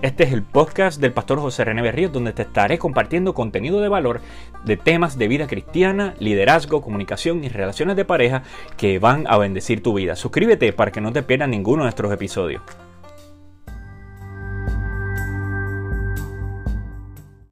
Este es el podcast del pastor José René Berríos donde te estaré compartiendo contenido de valor de temas de vida cristiana, liderazgo, comunicación y relaciones de pareja que van a bendecir tu vida. Suscríbete para que no te pierdas ninguno de nuestros episodios.